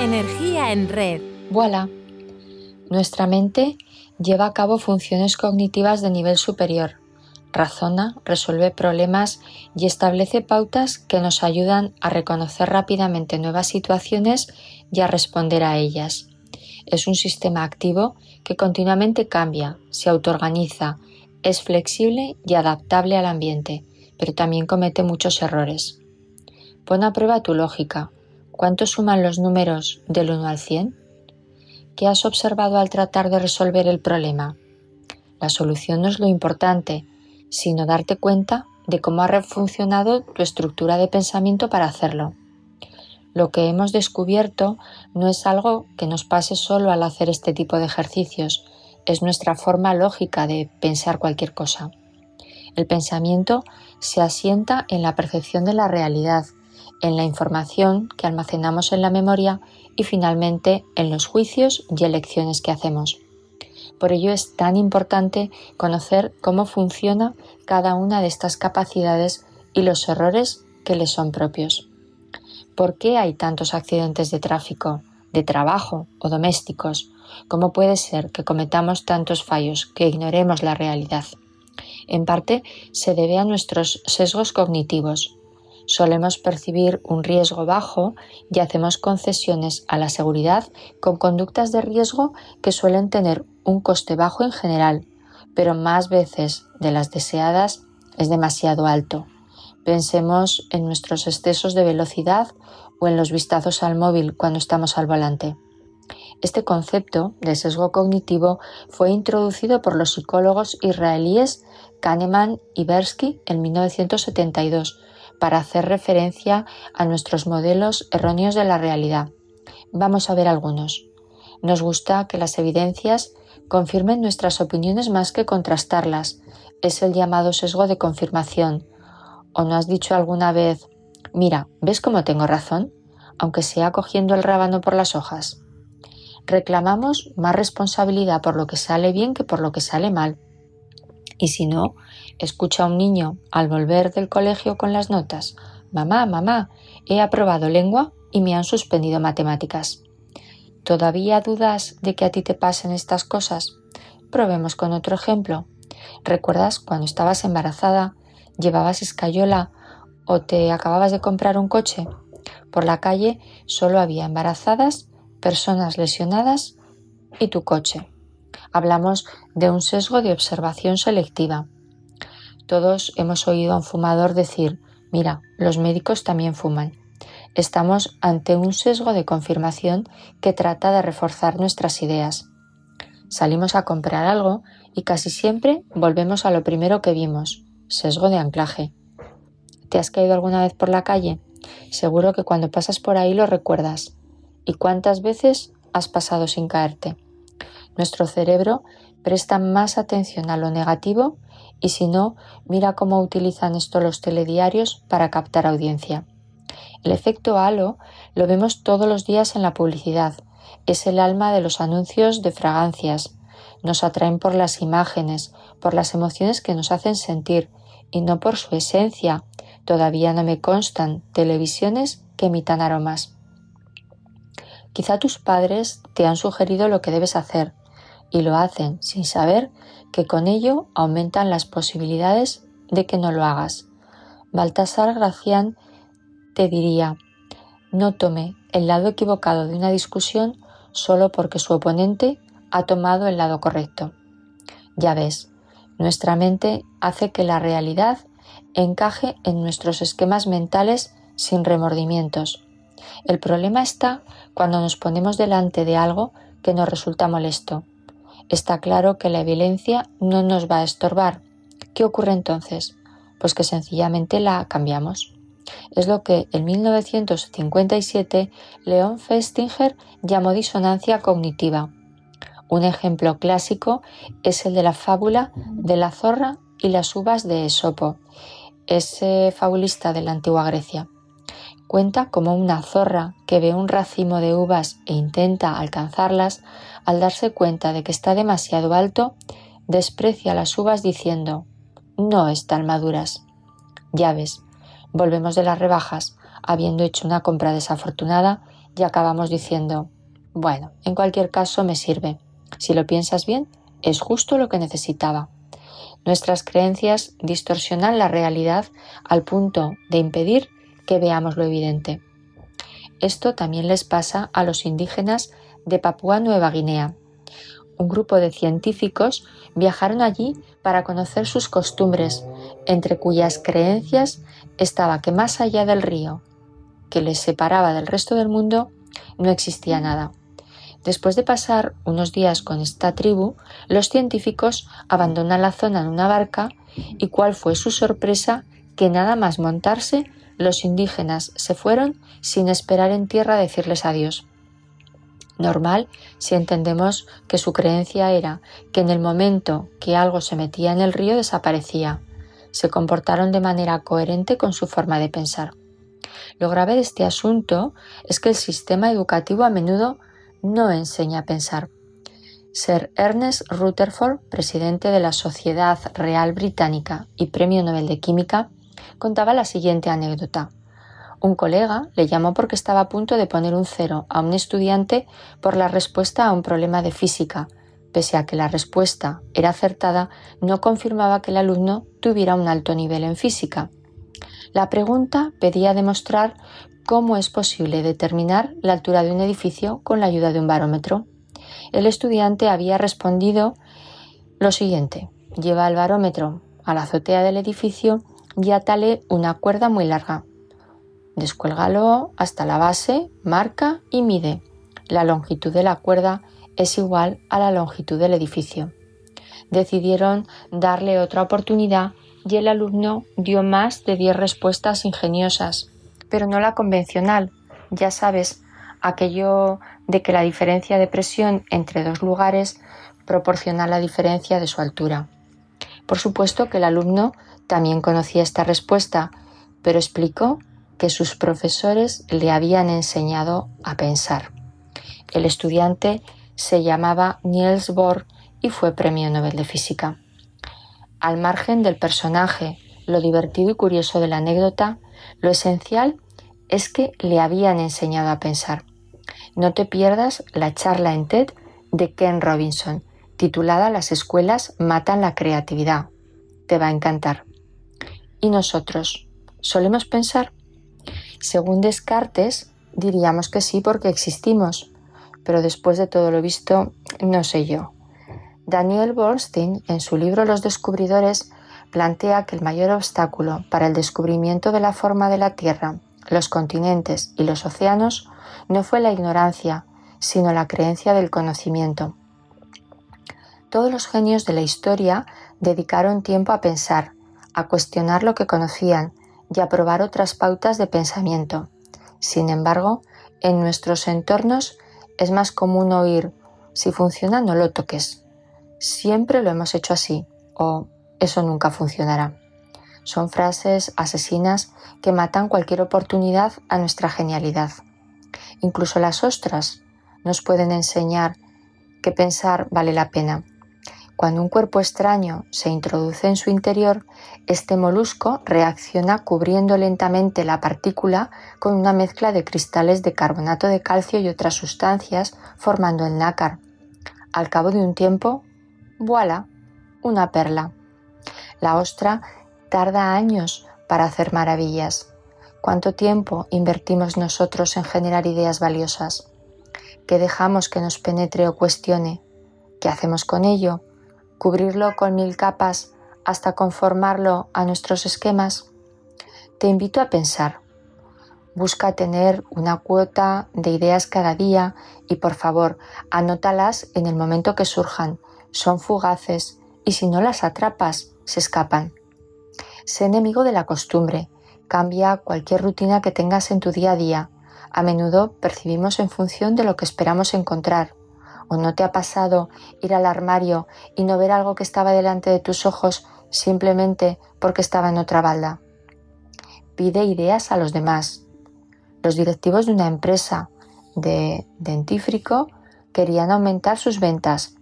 Energía en red. Voilà. Nuestra mente lleva a cabo funciones cognitivas de nivel superior. Razona, resuelve problemas y establece pautas que nos ayudan a reconocer rápidamente nuevas situaciones y a responder a ellas. Es un sistema activo que continuamente cambia, se autoorganiza, es flexible y adaptable al ambiente, pero también comete muchos errores. Pon a prueba tu lógica. ¿Cuánto suman los números del 1 al 100? ¿Qué has observado al tratar de resolver el problema? La solución no es lo importante, sino darte cuenta de cómo ha refuncionado tu estructura de pensamiento para hacerlo. Lo que hemos descubierto no es algo que nos pase solo al hacer este tipo de ejercicios, es nuestra forma lógica de pensar cualquier cosa. El pensamiento se asienta en la percepción de la realidad, en la información que almacenamos en la memoria y finalmente en los juicios y elecciones que hacemos. Por ello es tan importante conocer cómo funciona cada una de estas capacidades y los errores que les son propios. ¿Por qué hay tantos accidentes de tráfico, de trabajo o domésticos? ¿Cómo puede ser que cometamos tantos fallos, que ignoremos la realidad? En parte se debe a nuestros sesgos cognitivos. Solemos percibir un riesgo bajo y hacemos concesiones a la seguridad con conductas de riesgo que suelen tener un coste bajo en general, pero más veces de las deseadas es demasiado alto. Pensemos en nuestros excesos de velocidad o en los vistazos al móvil cuando estamos al volante. Este concepto de sesgo cognitivo fue introducido por los psicólogos israelíes Kahneman y Bersky en 1972 para hacer referencia a nuestros modelos erróneos de la realidad. Vamos a ver algunos. Nos gusta que las evidencias confirmen nuestras opiniones más que contrastarlas. Es el llamado sesgo de confirmación. ¿O no has dicho alguna vez, mira, ¿ves cómo tengo razón? Aunque sea cogiendo el rábano por las hojas reclamamos más responsabilidad por lo que sale bien que por lo que sale mal. Y si no, escucha a un niño al volver del colegio con las notas, Mamá, mamá, he aprobado lengua y me han suspendido matemáticas. ¿Todavía dudas de que a ti te pasen estas cosas? Probemos con otro ejemplo. ¿Recuerdas cuando estabas embarazada, llevabas escayola o te acababas de comprar un coche? Por la calle solo había embarazadas personas lesionadas y tu coche. Hablamos de un sesgo de observación selectiva. Todos hemos oído a un fumador decir, mira, los médicos también fuman. Estamos ante un sesgo de confirmación que trata de reforzar nuestras ideas. Salimos a comprar algo y casi siempre volvemos a lo primero que vimos, sesgo de anclaje. ¿Te has caído alguna vez por la calle? Seguro que cuando pasas por ahí lo recuerdas. ¿Y cuántas veces has pasado sin caerte? Nuestro cerebro presta más atención a lo negativo y si no, mira cómo utilizan esto los telediarios para captar audiencia. El efecto halo lo vemos todos los días en la publicidad. Es el alma de los anuncios de fragancias. Nos atraen por las imágenes, por las emociones que nos hacen sentir y no por su esencia. Todavía no me constan televisiones que emitan aromas. Quizá tus padres te han sugerido lo que debes hacer y lo hacen sin saber que con ello aumentan las posibilidades de que no lo hagas. Baltasar Gracián te diría, no tome el lado equivocado de una discusión solo porque su oponente ha tomado el lado correcto. Ya ves, nuestra mente hace que la realidad encaje en nuestros esquemas mentales sin remordimientos el problema está cuando nos ponemos delante de algo que nos resulta molesto. Está claro que la violencia no nos va a estorbar. ¿Qué ocurre entonces? Pues que sencillamente la cambiamos. Es lo que en 1957 León Festinger llamó disonancia cognitiva. Un ejemplo clásico es el de la fábula de la zorra y las uvas de Esopo, ese fabulista de la antigua Grecia. Cuenta como una zorra que ve un racimo de uvas e intenta alcanzarlas, al darse cuenta de que está demasiado alto, desprecia las uvas diciendo no están maduras. Ya ves, volvemos de las rebajas, habiendo hecho una compra desafortunada y acabamos diciendo, bueno, en cualquier caso me sirve. Si lo piensas bien, es justo lo que necesitaba. Nuestras creencias distorsionan la realidad al punto de impedir que veamos lo evidente. Esto también les pasa a los indígenas de Papúa Nueva Guinea. Un grupo de científicos viajaron allí para conocer sus costumbres, entre cuyas creencias estaba que más allá del río, que les separaba del resto del mundo, no existía nada. Después de pasar unos días con esta tribu, los científicos abandonan la zona en una barca y cuál fue su sorpresa que nada más montarse los indígenas se fueron sin esperar en tierra decirles adiós. Normal si entendemos que su creencia era que en el momento que algo se metía en el río desaparecía. Se comportaron de manera coherente con su forma de pensar. Lo grave de este asunto es que el sistema educativo a menudo no enseña a pensar. Sir Ernest Rutherford, presidente de la Sociedad Real Británica y Premio Nobel de Química, contaba la siguiente anécdota. Un colega le llamó porque estaba a punto de poner un cero a un estudiante por la respuesta a un problema de física. Pese a que la respuesta era acertada, no confirmaba que el alumno tuviera un alto nivel en física. La pregunta pedía demostrar cómo es posible determinar la altura de un edificio con la ayuda de un barómetro. El estudiante había respondido lo siguiente. Lleva el barómetro a la azotea del edificio y atale una cuerda muy larga. Descuélgalo hasta la base, marca y mide. La longitud de la cuerda es igual a la longitud del edificio. Decidieron darle otra oportunidad y el alumno dio más de 10 respuestas ingeniosas pero no la convencional. Ya sabes, aquello de que la diferencia de presión entre dos lugares proporciona la diferencia de su altura. Por supuesto que el alumno también conocía esta respuesta, pero explicó que sus profesores le habían enseñado a pensar. El estudiante se llamaba Niels Bohr y fue premio Nobel de Física. Al margen del personaje, lo divertido y curioso de la anécdota, lo esencial es que le habían enseñado a pensar. No te pierdas la charla en TED de Ken Robinson, titulada Las escuelas matan la creatividad. Te va a encantar. ¿Y nosotros? ¿Solemos pensar? Según Descartes, diríamos que sí porque existimos, pero después de todo lo visto, no sé yo. Daniel Borstein, en su libro Los descubridores, plantea que el mayor obstáculo para el descubrimiento de la forma de la Tierra, los continentes y los océanos no fue la ignorancia, sino la creencia del conocimiento. Todos los genios de la historia dedicaron tiempo a pensar, a cuestionar lo que conocían y a probar otras pautas de pensamiento. Sin embargo, en nuestros entornos es más común oír, si funciona no lo toques. Siempre lo hemos hecho así o eso nunca funcionará. Son frases asesinas que matan cualquier oportunidad a nuestra genialidad. Incluso las ostras nos pueden enseñar que pensar vale la pena. Cuando un cuerpo extraño se introduce en su interior, este molusco reacciona cubriendo lentamente la partícula con una mezcla de cristales de carbonato de calcio y otras sustancias, formando el nácar. Al cabo de un tiempo, voilà, una perla. La ostra tarda años para hacer maravillas. ¿Cuánto tiempo invertimos nosotros en generar ideas valiosas? ¿Qué dejamos que nos penetre o cuestione? ¿Qué hacemos con ello? ¿Cubrirlo con mil capas hasta conformarlo a nuestros esquemas? Te invito a pensar. Busca tener una cuota de ideas cada día y por favor, anótalas en el momento que surjan. Son fugaces y si no las atrapas, se escapan. Sé enemigo de la costumbre. Cambia cualquier rutina que tengas en tu día a día. A menudo percibimos en función de lo que esperamos encontrar. ¿O no te ha pasado ir al armario y no ver algo que estaba delante de tus ojos simplemente porque estaba en otra balda? Pide ideas a los demás. Los directivos de una empresa de dentífrico querían aumentar sus ventas.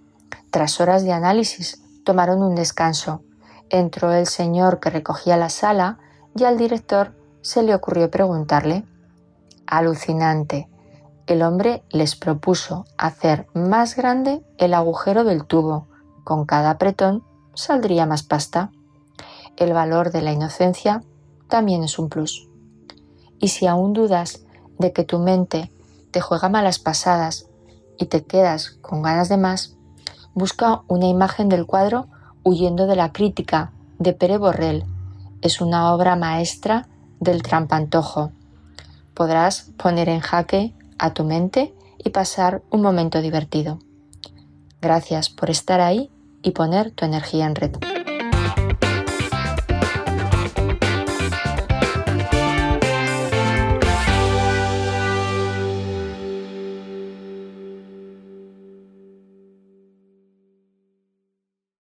Tras horas de análisis, tomaron un descanso. Entró el señor que recogía la sala y al director se le ocurrió preguntarle. Alucinante. El hombre les propuso hacer más grande el agujero del tubo. Con cada apretón saldría más pasta. El valor de la inocencia también es un plus. Y si aún dudas de que tu mente te juega malas pasadas y te quedas con ganas de más, busca una imagen del cuadro Huyendo de la crítica de Pere Borrell. Es una obra maestra del trampantojo. Podrás poner en jaque a tu mente y pasar un momento divertido. Gracias por estar ahí y poner tu energía en red.